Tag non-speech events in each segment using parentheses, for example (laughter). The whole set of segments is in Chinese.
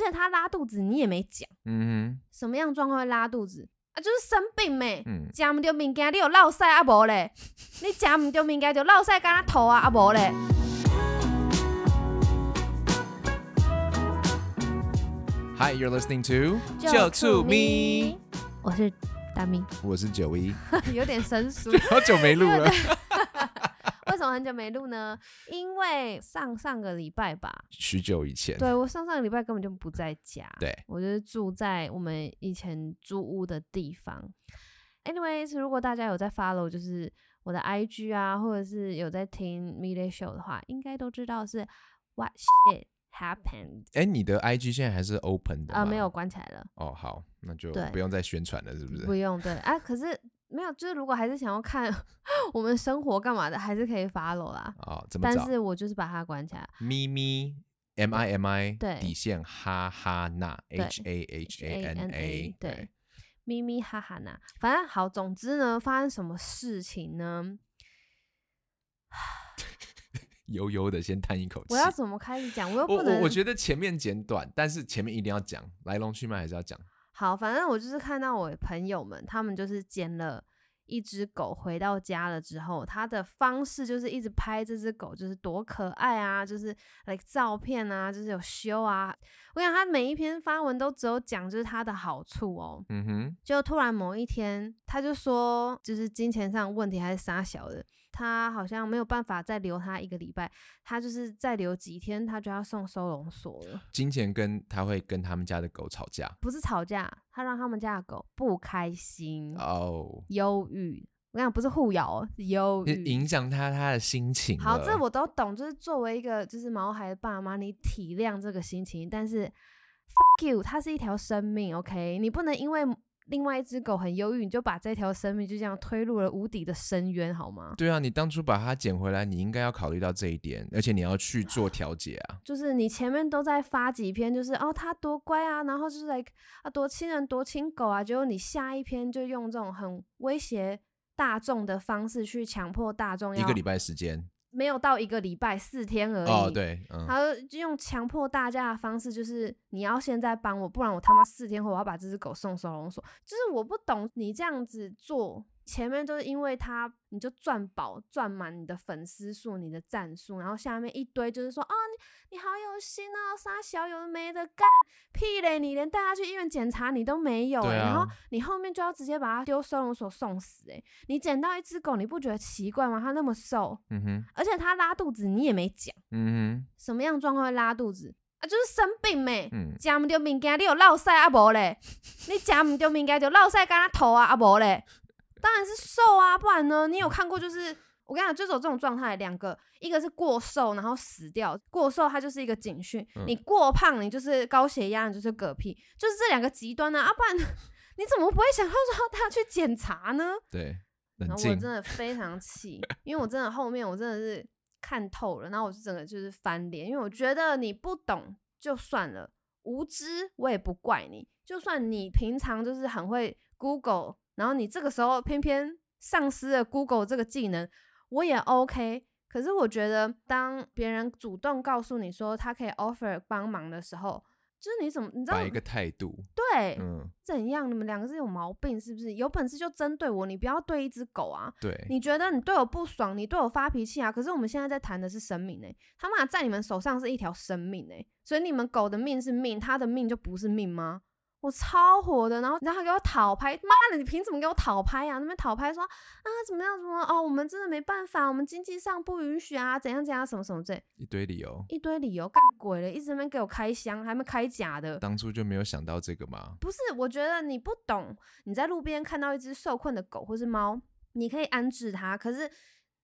且他拉肚子你也没讲，嗯什么样状况会拉肚子啊？就是生病咩哼，，嗯，食毋着物件，你有落屎啊无咧？你食毋着物件就落屎敢若吐啊啊无咧？Hi, you're listening to 就醋咪，我是大咪，我是九一，(laughs) 有点生疏。好久没录了。(laughs) 为什么很久没录呢？因为上上个礼拜吧，许久以前，对我上上个礼拜根本就不在家，对我就是住在我们以前租屋的地方。Anyways，如果大家有在 follow 就是我的 IG 啊，或者是有在听 Media Show 的话，应该都知道是 What shit happened 哎，你的 IG 现在还是 open 的啊、吗没有。关起来了，哦，好，那就不用再宣传了，是不是？不用对啊。可是没有，就是如果还是想要看 (laughs) 我们生活干嘛的，还是可以 follow 啦。哦，怎么找？但是我就是把它关起来。咪咪 M I M I 对底线哈哈那 H A H A N H-A-N-A，A 对，咪咪哈哈呐，反正好，总之呢，发生什么事情呢？(sighs) 悠悠的先叹一口气我。要怎么开始讲？我又我不能我我觉得前面简短，但是前面一定要讲来龙去脉，还是要讲。好，反正我就是看到我朋友们，他们就是捡了一只狗回到家了之后，他的方式就是一直拍这只狗，就是多可爱啊，就是 like 照片啊，就是有修啊。我想他每一篇发文都只有讲就是它的好处哦，嗯哼，就突然某一天，他就说，就是金钱上问题还是啥小的，他好像没有办法再留他一个礼拜，他就是再留几天，他就要送收容所了。金钱跟他会跟他们家的狗吵架不是吵架，他让他们家的狗不开心、哦，忧郁。我跟你讲，不是互咬哦，是忧郁。影响他他的心情。好，这我都懂，就是作为一个就是毛孩的爸妈，你体谅这个心情，但是 fuck you，它是一条生命，OK，你不能因为另外一只狗很忧郁，你就把这条生命就这样推入了无底的深渊，好吗？对啊，你当初把它捡回来，你应该要考虑到这一点，而且你要去做调解啊。就是你前面都在发几篇，就是哦它多乖啊，然后就是 like 啊多亲人多亲狗啊，结果你下一篇就用这种很威胁大众的方式去强迫大众要一个礼拜时间没有到一个礼拜四天而已。哦，对，嗯，他就用强迫大家的方式，就是你要现在帮我，不然我他妈四天后我要把这只狗送收容所。就是我不懂你这样子做，前面都是因为他你就赚饱赚满你的粉丝数、你的赞数，然后下面一堆就是说啊你你好有心啊，杀小有的没得干屁嘞，你连带他去医院检查你都没有、欸啊然后你后面就要直接把他丢收容所送死、欸，你捡到一只狗，你不觉得奇怪吗？它那么瘦，嗯哼，而且它拉肚子你也没讲。嗯哼什么样状况会拉肚子啊？就是生病咩食毋着物件，你有落屎啊无咧？你食毋着物件就落屎敢若吐啊啊无咧？当然是瘦啊，不然呢？你有看过就是我跟你讲，就是有这种状态，两个，一个是过瘦然后死掉，过瘦它就是一个警讯，嗯你过胖你就是高血压，你就是嗝屁，就是这两个极端呢、啊，不然 (laughs) 你怎么不会想要说他去检查呢？对，然后我静真，的非常气，因为我真的后面我真的是看透了，然后我就整个就是翻脸，因为我觉得你不懂就算了，无知我也不怪你，就算你平常就是很会 Google，然后你这个时候偏偏丧失了 Google 这个技能，我也 OK。可是我觉得，当别人主动告诉你说他可以 offer 帮忙的时候，就是你怎么你知道摆一个态度，对、嗯，怎样？你们两个是有毛病是不是？有本事就针对我，你不要对一只狗啊！对，你觉得你对我不爽，你对我发脾气啊？可是我们现在在谈的是生命呢、他妈在你们手上是一条生命呢、所以你们狗的命是命，它的命就不是命吗？我超火的，然后然后他给我讨拍，妈的，你凭什么给我讨拍啊？那边讨拍说啊怎么样怎么哦，我们真的没办法，我们经济上不允许啊，怎样怎样什么什么这，一堆理由，一堆理由干鬼了，一直在那边给我开箱，还没开假的，当初就没有想到这个吗，不是，我觉得你不懂。你在路边看到一只受困的狗或是猫，你可以安置它。可是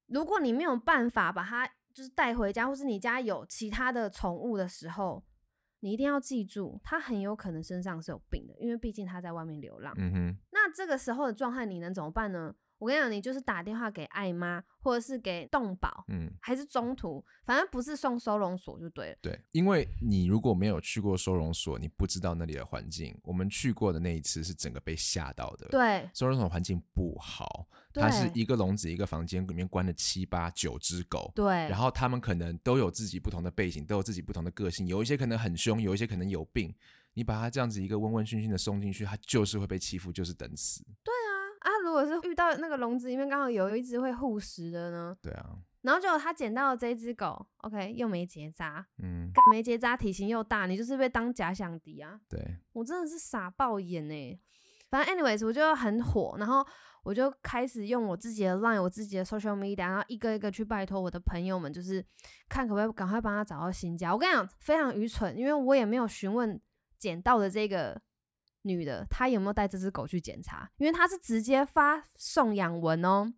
如果你没有办法把它就是带回家，或是你家有其他的宠物的时候，你一定要记住，他很有可能身上是有病的，因为毕竟他在外面流浪。嗯哼，那这个时候的状态，你能怎么办呢？我跟你讲，你就是打电话给爱妈，或者是给动保，嗯，还是中途，反正不是送收容所就对了。对，因为你如果没有去过收容所，你不知道那里的环境。我们去过的那一次是整个被吓到的。，对，收容所环境不好，它是一个笼子一个房间，里面关了七八九只狗。对，然后他们可能都有自己不同的背景，都有自己不同的个性，有一些可能很凶，有一些可能有病。你把它这样子一个温温驯驯的送进去，它就是会被欺负，就是等死。啊，如果是遇到那个笼子里面刚好有一只会护食的呢，对啊，然后结果他捡到了这只狗，OK，又没结扎，嗯，没结扎，体型又大，你就是被当假想敌啊！对，我真的是傻爆眼呢。反正 anyways，我就很火，然后我就开始用我自己的 line，我自己的 social media，然后一个一个去拜托我的朋友们，就是看可不可以赶快帮他找到新家。我跟你讲，非常愚蠢，因为我也没有询问捡到的这个女的，她有没有带这只狗去检查，因为她是直接发送养文哦。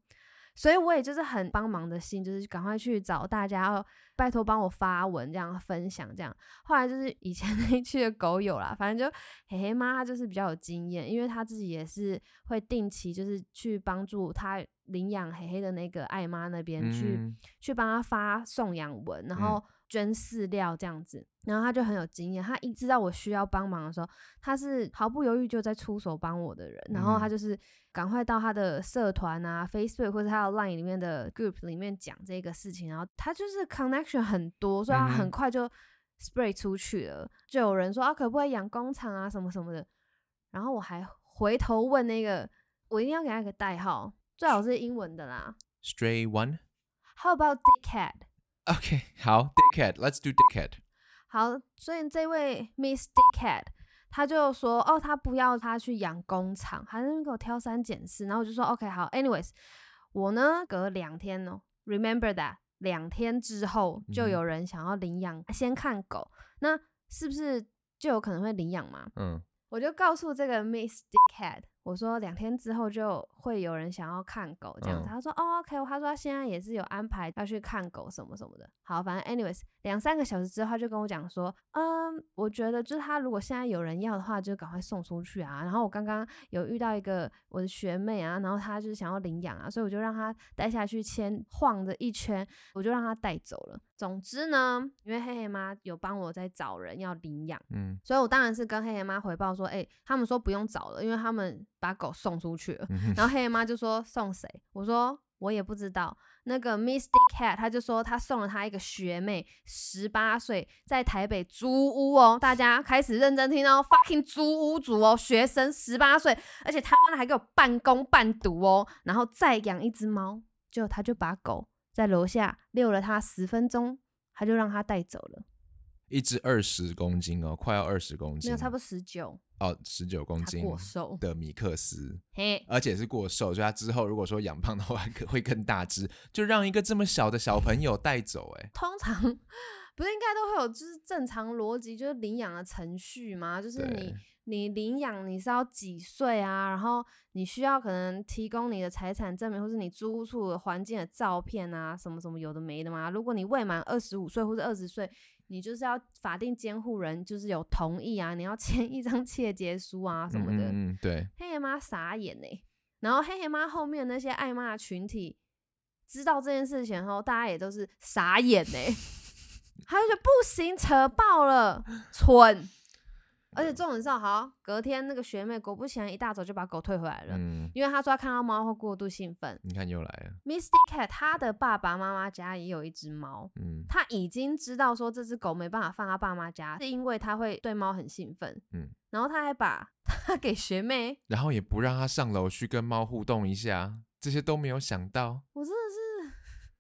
所以我也就是很帮忙的心，就是赶快去找大家，哦拜托帮我发文这样分享这样。后来就是以前那一区的狗友啦，反正就嘿嘿妈，她就是比较有经验，因为她自己也是会定期就是去帮助她领养嘿嘿的那个爱妈那边去、嗯去帮她发送养文，然后捐饲料这样子。然后他就很有经验，他一知道我需要帮忙的时候，他是毫不犹豫就在出手帮我的人。然后她嗯就是赶快到他的社团啊、Facebook 或者他的 Line 里面的 group 里面讲这个事情，然后他就是 connection 很多，所以她嗯哼很快就 spray 出去了。就有人说啊，可不可以养工厂啊，什么什么的。然后我还回头问那个，我一定要给他一个代号，最好是英文的啦。Stray one。How about Dickhead？OK，(laughs) 好，Dickhead，Let's do Dickhead。好，所以这位 Miss Dickhead，他就说，哦，他不要他去养工厂，还在那边给我挑三拣四。然后我就说，OK，好，anyways，我呢隔两天哦，remember that，两天之后就有人想要领养，先看狗，那是不是就有可能会领养嘛？嗯我就告诉这个 Miss Dickhead，我说两天之后就会有人想要看狗这样子。嗯他说哦 OK，他说他现在也是有安排要去看狗什么什么的。好，反正 anyways，两三个小时之后他就跟我讲说，嗯，我觉得就是他如果现在有人要的话，就赶快送出去啊。然后我刚刚有遇到一个我的学妹啊，然后她就是想要领养啊，所以我就让她带下去牵晃着一圈，我就让她带走了。总之呢，因为黑黑妈有帮我在找人要领养。嗯所以我当然是跟黑黑妈回报说，哎、他们说不用找了，因为他们把狗送出去了。嗯然后黑人妈就说送谁？我说我也不知道。那个 Miss Dickhead 他就说他送了他一个学妹，十八岁，在台北租屋哦。大家开始认真听哦，fucking 租屋族哦，学生十八岁，而且他妈的还给我半工半读哦，然后再养一只猫，就他就把狗在楼下遛了他十分钟，他就让他带走了，一只二十公斤哦，快要二十公斤，没有差不多十九，哦，十九公斤过瘦，的米克斯，嘿。而且是过瘦，所以他之后如果说养胖的话，可会更大只，就让一个这么小的小朋友带走、哎，通常不是应该都会有就是正常逻辑，就是领养的程序吗？就是你你领养你是要几岁啊？然后你需要可能提供你的财产证明，或是你租屋处的环境的照片啊，什么什么有的没的吗？如果你未满二十五岁或者二十岁，你就是要法定监护人就是有同意啊，你要 (laughs) 签一张切结书啊什么的。嗯对，黑黑妈傻眼呢、然后黑黑妈后面那些爱骂的群体知道这件事情后，大家也都是傻眼呢、(laughs) 他就觉得不行，扯爆了，蠢。而且重点是，好，隔天那个学妹果不其然一大早就把狗退回来了，嗯，因为她说她看到猫会过度兴奋。你看又来了，Misty Cat 她的爸爸妈妈家也有一只猫，嗯她已经知道说这只狗没办法放他爸妈家，是因为他会对猫很兴奋。嗯，然后他还把 (laughs) 它给学妹，然后也不让她上楼去跟猫互动一下，这些都没有想到。我真的是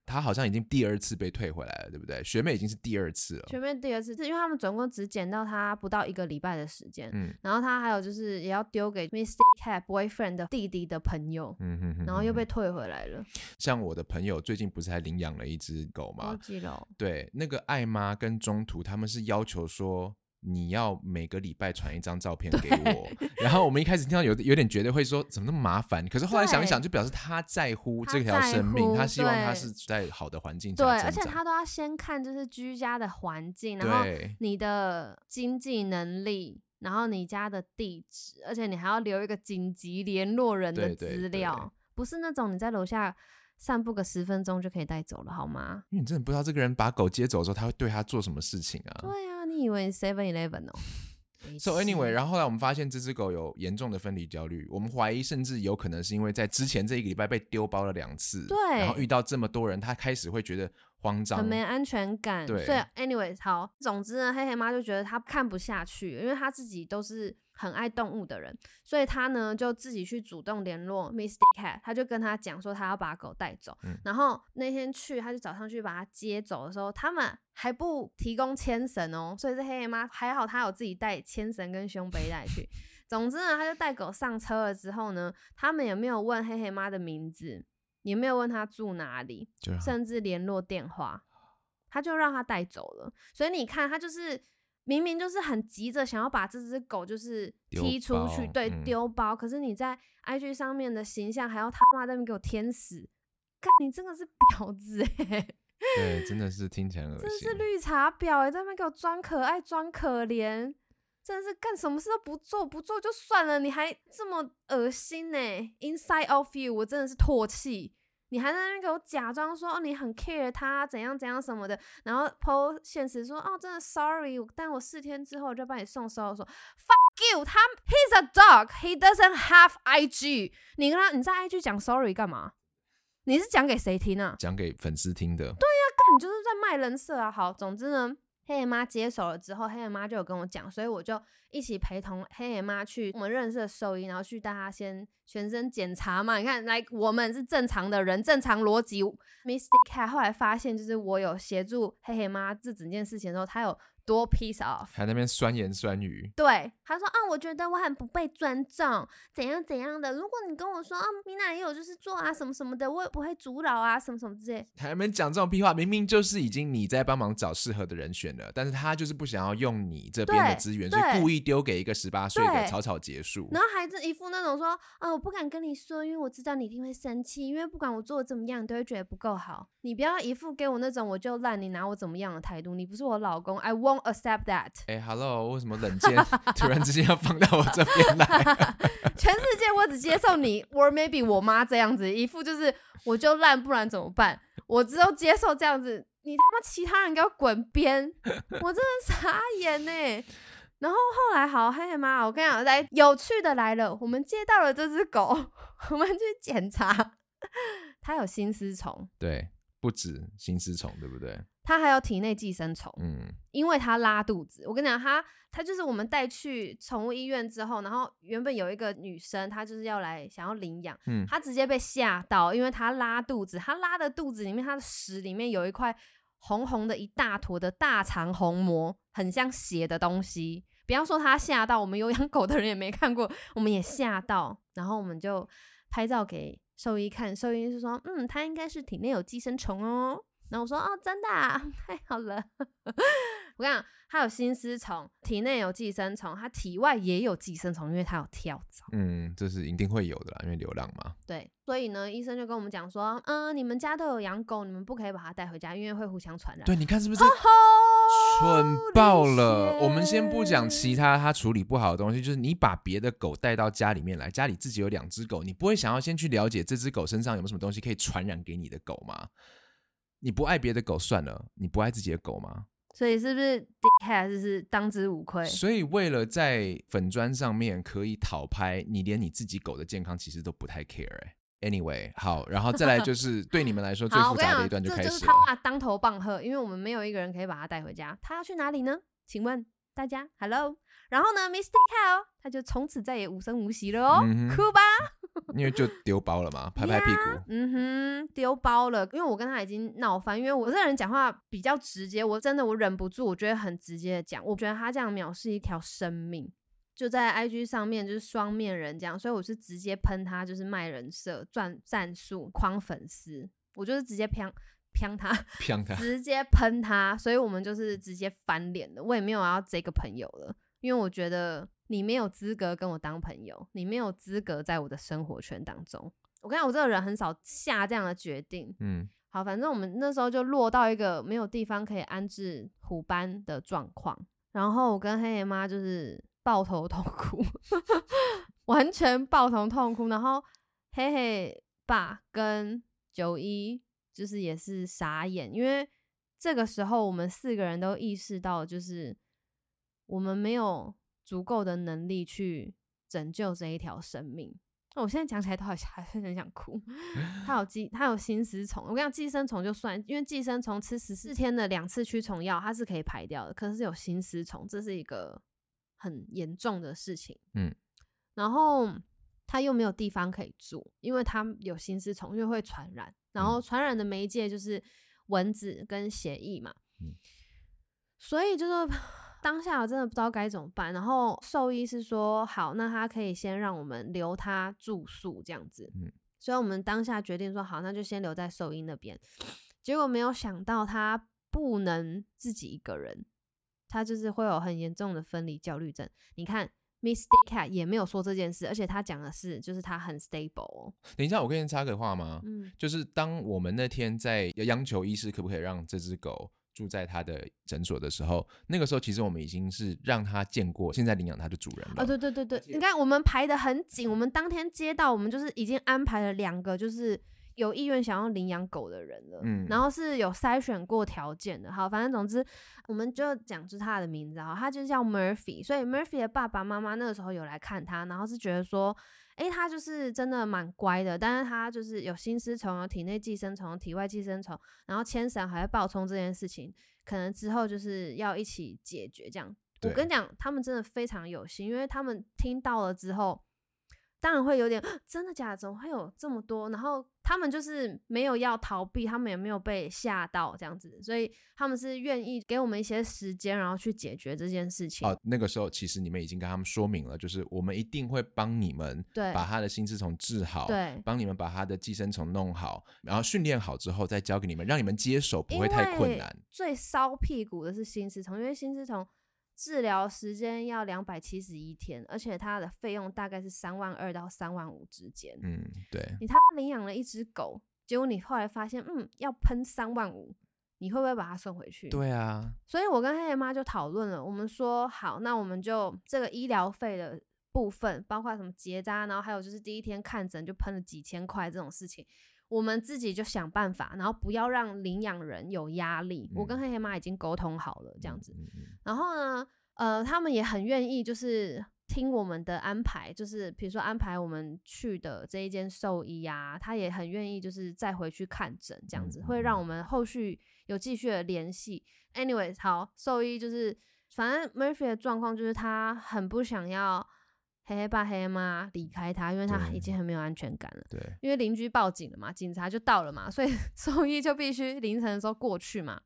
他好像已经第二次被退回来了，对不对？学妹已经是第二次了。学妹第二次，是因为他们总共只捡到他不到一个礼拜的时间，嗯然后他还有就是也要丢给 Misty Cat boyfriend 的弟弟的朋友，嗯哼哼然后又被退回来了。像我的朋友最近不是还领养了一只狗吗？忘记了哦，对，那个艾妈跟中途他们是要求说。你要每个礼拜传一张照片给我，(laughs) 然后我们一开始听到有有点觉得会说怎么那么麻烦，可是后来想一想，就表示他在乎这条生命，他乎希望他是在好的环境对。而且他都要先看就是居家的环境，然后对你的经济能力，然后你家的地址，而且你还要留一个紧急联络人的资料。不是那种你在楼下散步个十分钟就可以带走了，好吗？因为你真的不知道这个人把狗接走的时候，他会对他做什么事情啊。对啊，你以为 Seven Eleven 哦？So anyway，然后后来我们发现这只狗有严重的分离焦虑，我们怀疑甚至有可能是因为在之前这一个礼拜被丢包了两次，对然后遇到这么多人，它开始会觉得慌张很，没安全感。对所以 anyways 好，总之呢，黑黑妈就觉得她看不下去，因为她自己都是很爱动物的人，所以他呢就自己去主动联络 Misty Cat，他就跟他讲说他要把狗带走。嗯然后那天去，他就早上去把它接走的时候，他们还不提供牵绳哦，所以这黑黑妈还好，他有自己带牵绳跟胸背带去。(laughs) 总之呢，他就带狗上车了之后呢，他们也没有问黑黑妈的名字，也没有问他住哪里，甚至联络电话，他就让他带走了。所以你看，他就是明明就是很急着想要把这只狗就是踢出去，对，包嗯丢包。可是你在 IG 上面的形象还要他妈在那边给我天使，看你真的是婊子哎、(laughs) 对，真的是听起来很恶心真的是。绿茶婊哎、在那边给我装可爱装可怜。真的是干什么事都不做，不做就算了，你还这么恶心呢、i n s i d e of you，我真的是唾弃。你还在那边给我假装说哦你很 care 他怎样怎样什么的，然后 PO 现实说哦真的 sorry，但我四天之后就帮你送收。说 fuck you，他 he's a dog，he doesn't have IG。你跟他你在 IG 讲 sorry 干嘛？你是讲给谁听啊？讲给粉丝听的，干你就是在卖人设啊！好，总之呢，黑眼妈接手了之后，黑眼妈就有跟我讲，所以我就一起陪同黑眼妈去我们认识的兽医，然后去带她先全身检查嘛。你看，来我们是正常的人，正常逻辑。Mystic Cat 后来发现，就是我有协助黑黑妈这整件事情的时候，他有多 piece off。还在那边酸言酸语，对，他说啊，我觉得我很不被尊重，怎样怎样的。如果你跟我说啊，米娜也有就是做啊什么什么的，我也不会阻扰啊，什么什么之类。还没讲这种屁话，明明就是已经你在帮忙找适合的人选了，但是他就是不想要用你这边的资源，所以故意丢给一个十八岁的草草结束。然后还是一副那种说，啊，我不敢跟你说，因为我知道你一定会生气，因为不管我做的怎么样，你都会觉得不够好。你不要一副给我那种我就烂，你拿我怎么样的态度。你不是我老公，I won't accept that。(laughs) 哎、h e l l o 为什么冷箭 (laughs) 突然之间要放到我这边来？(laughs) 全世界我只接受你，or maybe 我妈这样子，一副就是我就烂，不然怎么办？我只有接受这样子，你他妈其他人给我滚边！我真的傻眼呢。然后后来好，嘿嘿妈，我跟你讲，来有趣的来了，我们接到了这只狗，我们去检查，它有心丝虫，对，不止心丝虫，对不对？它还有体内寄生虫。嗯，因为他拉肚子。我跟你讲，他他就是我们带去宠物医院之后，然后原本有一个女生，她就是要来想要领养，嗯她直接被吓到，因为她拉肚子，她拉的肚子里面，她的屎里面有一块红红的一大坨的大肠红膜，很像血的东西。不要说她吓到，我们有养狗的人也没看过，我们也吓到，然后我们就拍照给兽医看，兽医就说，嗯，它应该是体内有寄生虫哦。然后我说哦，真的、啊，(laughs) 太好了。我跟你讲，它有心丝虫，体内有寄生虫，它体外也有寄生虫，因为它有跳蚤。嗯，这是一定会有的啦，因为流浪嘛。对，所以呢，医生就跟我们讲说，嗯，你们家都有养狗，你们不可以把它带回家，因为会互相传染。对，你看是不是吼蠢爆了？我们先不讲其他他处理不好的东西，就是你把别的狗带到家里面来，家里自己有两只狗，你不会想要先去了解这只狗身上有没有什么东西可以传染给你的狗吗？你不爱别的狗算了，你不爱自己的狗吗？所以是不是 Dick Cat 就是当之无愧？所以为了在粉砖上面可以讨拍，你连你自己狗的健康其实都不太 care 哎、Anyway，好，然后再来就 (laughs) 是对你们来说最复杂的一段就这开始了。这就是他妈当头棒喝，因为我们没有一个人可以把他带回家。他要去哪里呢？请问大家，Hello。然后呢，Mr. Cow 他就从此再也无声无息了哦，哭吧。因为就丢包了嘛，拍拍屁股。嗯哼，丢包了，因为我跟他已经闹翻，因为我这个人讲话比较直接，我真的我忍不住，我觉得很直接的讲，我觉得他这样藐视一条生命，就在 IG 上面就是双面人这样，所以我是直接喷他，就是卖人设、赚战术、诓粉丝，我就是直接偏偏 (laughs) (laughs) 他，直接喷他，所以我们就是直接翻脸的，我也没有要这个朋友了，因为我觉得你没有资格跟我当朋友，你没有资格在我的生活圈当中。我跟你讲，我这个人很少下这样的决定。嗯，好，反正我们那时候就落到一个没有地方可以安置虎斑的状况，然后我跟黑爷妈就是抱头痛哭，(laughs) 完全抱头痛哭，然后黑黑爸跟九一就是也是傻眼，因为这个时候我们四个人都意识到，就是我们没有足够的能力去拯救这一条生命。那我现在讲起来都好像 (laughs) 还是很想哭。他有寄，他有心丝虫。我跟你讲，寄生虫就算，因为寄生虫吃十四天的两次驱虫药，它是可以排掉的。可是有心丝虫，这是一个很严重的事情。嗯，然后他又没有地方可以住，因为他有心丝虫，因为会传染。然后传染的媒介就是蚊子跟血液嘛。嗯所以就是当下我真的不知道该怎么办。然后兽医是说，好，那他可以先让我们留他住宿这样子。嗯所以我们当下决定说，好，那就先留在兽医那边。结果没有想到他不能自己一个人，他就是会有很严重的分离焦虑症。你看，Miss Cat 也没有说这件事，而且他讲的是，就是他很 stable 哦。等一下，我跟你插个话吗？嗯，就是当我们那天在央求医师可不可以让这只狗住在他的诊所的时候，那个时候其实我们已经是让他见过现在领养他的主人了。哦，对对对对，你看我们排的很紧，我们当天接到，我们就是已经安排了两个，就是有意愿想要领养狗的人了，嗯然后是有筛选过条件的。好，反正总之我们就讲出他的名字哈，他就叫 Murphy，所以 Murphy 的爸爸妈妈那个时候有来看他，然后是觉得说。诶，他就是真的蛮乖的，但是他就是有心丝虫、有体内寄生虫、体外寄生虫，然后牵绳还会爆冲这件事情，可能之后就是要一起解决这样。我跟你讲，他们真的非常有心，因为他们听到了之后，当然会有点真的假的，怎么会有这么多？然后他们就是没有要逃避，他们也没有被吓到这样子，所以他们是愿意给我们一些时间，然后去解决这件事情。哦，那个时候其实你们已经跟他们说明了，就是我们一定会帮你们对把他的心丝虫治好，对帮你们把他的寄生虫弄好，然后训练好之后再交给你们，让你们接手不因会太困为难。最烧屁股的是心丝虫，因为心丝虫治疗时间要两百七十一天，而且它的费用大概是三万二到三万五之间。嗯，对，你他妈领养了一只狗，结果你后来发现，嗯，要喷三万五，你会不会把它送回去？。对啊，所以我跟黑黑妈就讨论了，我们说好，那我们就这个医疗费的部分，包括什么结扎，然后还有就是第一天看诊就喷了几千块这种事情，我们自己就想办法，然后不要让领养人有压力。我跟嗯黑黑妈已经沟通好了，这样子。然后呢，呃，他们也很愿意，就是听我们的安排，就是比如说安排我们去的这一间兽医啊，他也很愿意，就是再回去看诊，这样子嗯会让我们后续有继续的联系。Anyway，好，兽医就是反正 Murphy 的状况就是他很不想要黑黑爸黑黑妈离开他，因为他已经很没有安全感了。对，因为邻居报警了嘛，警察就到了嘛，所以 (laughs) 兽医就必须凌晨的时候过去嘛。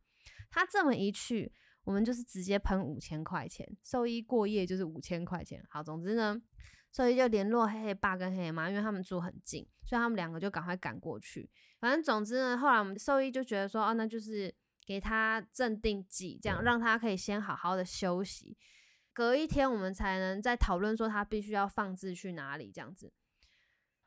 他这么一去，我们就是直接喷五千块钱，兽医过夜就是五千块钱。好，总之呢，兽医就联络黑黑爸跟黑黑妈，因为他们住很近，所以他们两个就赶快赶过去。反正总之呢，后来我们兽医就觉得说，哦，那就是给他镇定剂，这样让他可以先好好的休息。隔一天我们才能再讨论说他必须要放置去哪里这样子。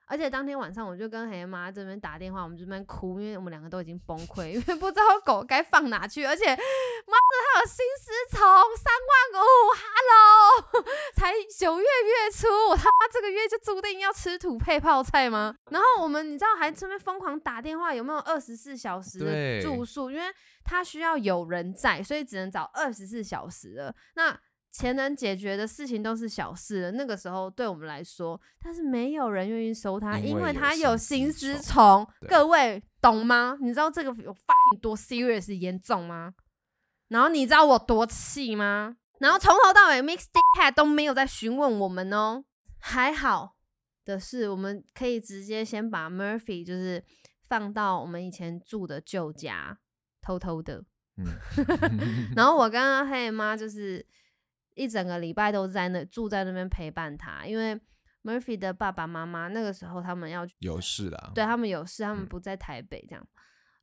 而且当天晚上我就跟黑妈这边打电话，我们这边哭，因为我们两个都已经崩溃，因为不知道狗该放哪去，而且妈的它有心丝虫，三万五，Hello，(laughs) 才九月月初，我他妈这个月就注定要吃土配泡菜吗？然后我们你知道还这边疯狂打电话，有没有二十四小时的住宿？因为它需要有人在，所以只能找二十四小时的。那钱能解决的事情都是小事了。那个时候对我们来说，但是没有人愿意收他，因因为有为它有心心丝丝虫。各位懂吗？你知道这个有 fucking 多 serious 严重吗？然后你知道我多气吗？然后从头到尾，Mix Dick Cat 都没有在询问我们哦。还好的是，我们可以直接先把 Murphy 就是放到我们以前住的旧家，偷偷的。嗯，(laughs) 然后我跟黑妈就是一整个礼拜都在那住在那边陪伴他，因为 Murphy 的爸爸妈妈那个时候他们要有事啦，对他们有事，他们嗯不在台北这样。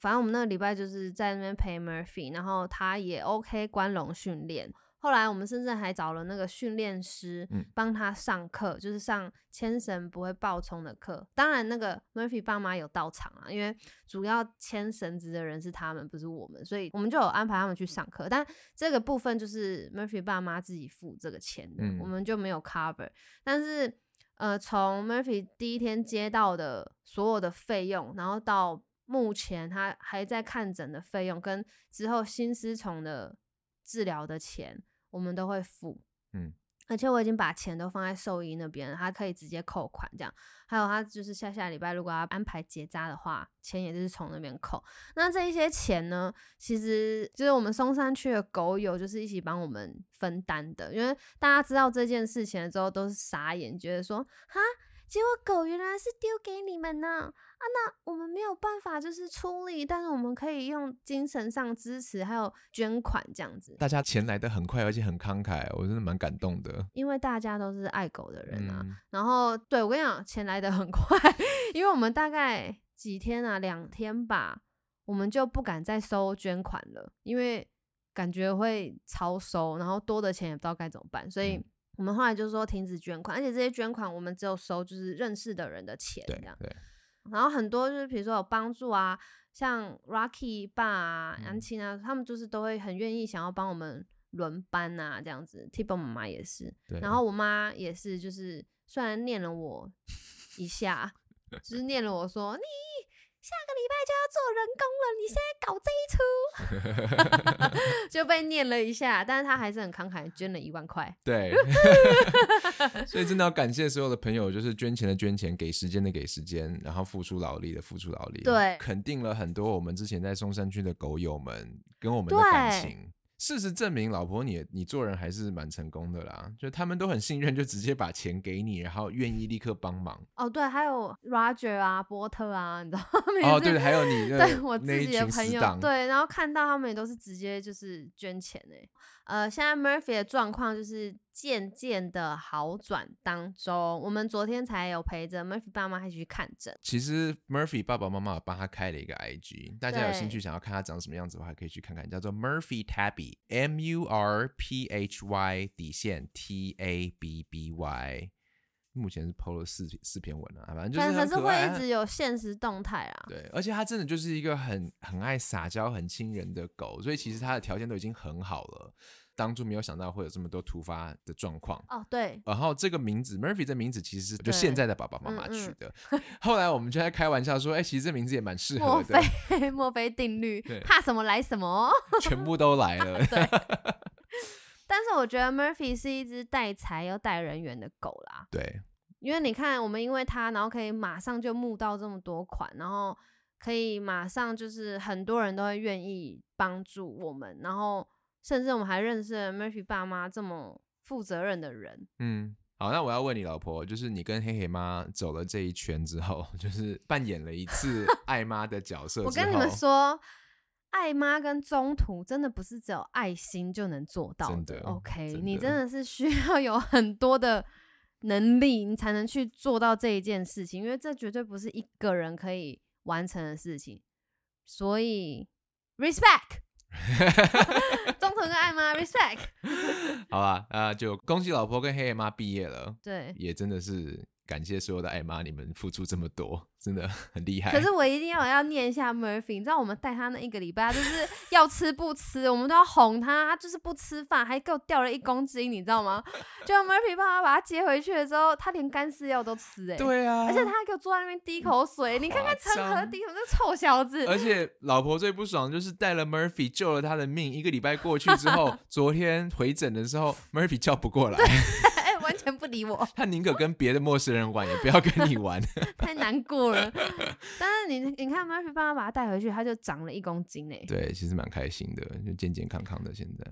反正我们那个礼拜就是在那边陪 Murphy，然后他也 OK 关笼训练。后来我们甚至还找了那个训练师嗯帮他上课，就是上牵绳不会爆冲的课。当然，那个 Murphy 爸妈有到场啊，因为主要牵绳子的人是他们，不是我们，所以我们就有安排他们去上课。但这个部分就是 Murphy 爸妈自己付这个钱的，嗯我们就没有 cover。但是呃，从 Murphy 第一天接到的所有的费用，然后到目前他还在看诊的费用，跟之后新丝虫的治疗的钱，我们都会付。嗯，而且我已经把钱都放在兽医那边了，他可以直接扣款这样。还有他就是下下礼拜如果要安排结扎的话，钱也是从那边扣。那这一些钱呢，其实就是我们松山区的狗友就是一起帮我们分担的，因为大家知道这件事情了之后都是傻眼，觉得说哈。结果狗原来是丢给你们呢啊！那我们没有办法就是出力，但是我们可以用精神上支持，还有捐款这样子。大家钱来的很快，而且很慷慨，我真的蛮感动的。因为大家都是爱狗的人啊。嗯然后对我跟你讲，钱来的很快，(laughs) 因为我们大概几天啊，两天吧，我们就不敢再收捐款了，因为感觉会超收，然后多的钱也不知道该怎么办，所以嗯我们后来就说停止捐款，而且这些捐款我们只有收就是认识的人的钱对这样。对，然后很多就是比如说有帮助啊，像 Rocky 爸啊、嗯安琪啊，他们就是都会很愿意想要帮我们轮班啊，这样子。T 爸妈妈也是，然后我妈也是，就是虽然念了我一下，就是念了我说你下个礼拜就要做人工了，你现在搞这一出，(laughs) 就被念了一下，但是他还是很慷慨，捐了一万块。(laughs) 对，(laughs) 所以真的要感谢所有的朋友，就是捐钱的捐钱，给时间的给时间，然后付出劳力的付出劳力，对。肯定了很多我们之前在松山区的狗友们跟我们的感情。事实证明，老婆你你做人还是蛮成功的啦，就他们都很信任，就直接把钱给你，然后愿意立刻帮忙。哦，对，还有 Roger 啊，波特啊，你知道吗？(laughs) 他们哦，是对，还有你的对我自己的朋友，对，然后看到他们也都是直接就是捐钱诶。呃，现在 Murphy 的状况就是渐渐的好转当中，我们昨天才有陪着 Murphy 爸妈一起去看诊。其实 Murphy 爸爸妈妈有帮他开了一个 IG，大家有兴趣想要看他长什么样子的话，可以去看看，叫做 Murphy Tabby，M U R P H Y 底线 T A B B Y。目前是 PO 了四四篇文啊，反正就是但可是。会一直有现实动态啊。对，而且它真的就是一个很很爱撒娇、很亲人的狗，所以其实它的条件都已经很好了。当初没有想到会有这么多突发的状况，哦，对，然后这个名字 Murphy 这名字其实是就对现在的爸爸妈妈嗯取的。后来我们就在开玩笑说，哎、其实这名字也蛮适合的，菲墨菲定律，怕什么来什么。(laughs) 全部都来了。对。(laughs) 但是我觉得 Murphy 是一只带财又带人缘的狗啦。对，因为你看，我们因为它，然后可以马上就募到这么多款，然后可以马上就是很多人都会愿意帮助我们，然后甚至我们还认识了 Murphy 爸妈这么负责任的人。嗯。好，那我要问你老婆，就是你跟黑黑妈走了这一圈之后，(laughs) 就是扮演了一次 (laughs) 爱妈的角色，我跟你们说，爱妈跟中途真的不是只有爱心就能做到真的 OK，真的你真的是需要有很多的能力，你才能去做到这一件事情，因为这绝对不是一个人可以完成的事情。所以，respect，(laughs) 中途跟爱吗？Respect，(laughs) 好吧，啊、就恭喜老婆跟黑黑妈毕业了，对。也真的是感谢所有的爱妈，你们付出这么多，(laughs) 真的很厉害。可是我一定要要念一下 Murphy，你知道我们带他那一个礼拜，就是要吃不吃，我们都要哄他，他就是不吃饭，还给我掉了一公斤，你知道吗？(laughs) 就 Murphy 爸爸把他接回去的时候，他连干饲料都吃哎、对啊，而且他还给我坐在那边滴口水，你看看夸成何张体统，这臭小子！(laughs) 而且老婆最不爽就是带了 Murphy 救了他的命，一个礼拜过去之后，昨天回诊的时候，Murphy 叫不过来，全不理我，(laughs) 他宁可跟别的陌生人玩，也不要跟你玩。(laughs) 太难过了。但是你你看 Murphy 爸爸把他带回去，他就长了一公斤呢、对，其实蛮开心的，就健健康康的。现在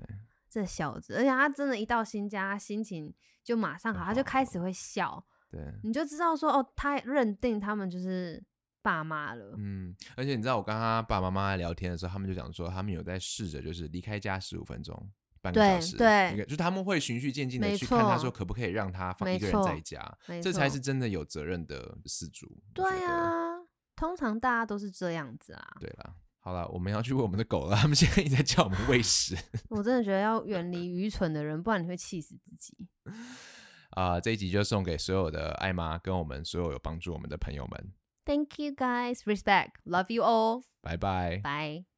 这小子，而且他真的，一到新家，心情就马上好，他就开始会笑。对，你就知道说哦，他认定他们就是爸妈了。嗯，而且你知道，我跟他爸爸妈妈聊天的时候，他们就讲说，他们有在试着就是离开家十五分钟。半个小时，对就是他们会循序渐进的去看他错说可不可以让他放一个人在家，没这才是真的有责任的饲主。我对啊，通常大家都是这样子啊。对啦，好了，我们要去喂我们的狗了，他们现在一直在叫我们喂食。(laughs) 我真的觉得要远离愚蠢的人，不然你会气死自己。(laughs) 啊、这一集就送给所有的爱妈跟我们所有有帮助我们的朋友们，Thank you guys, respect, love you all, 拜拜。bye.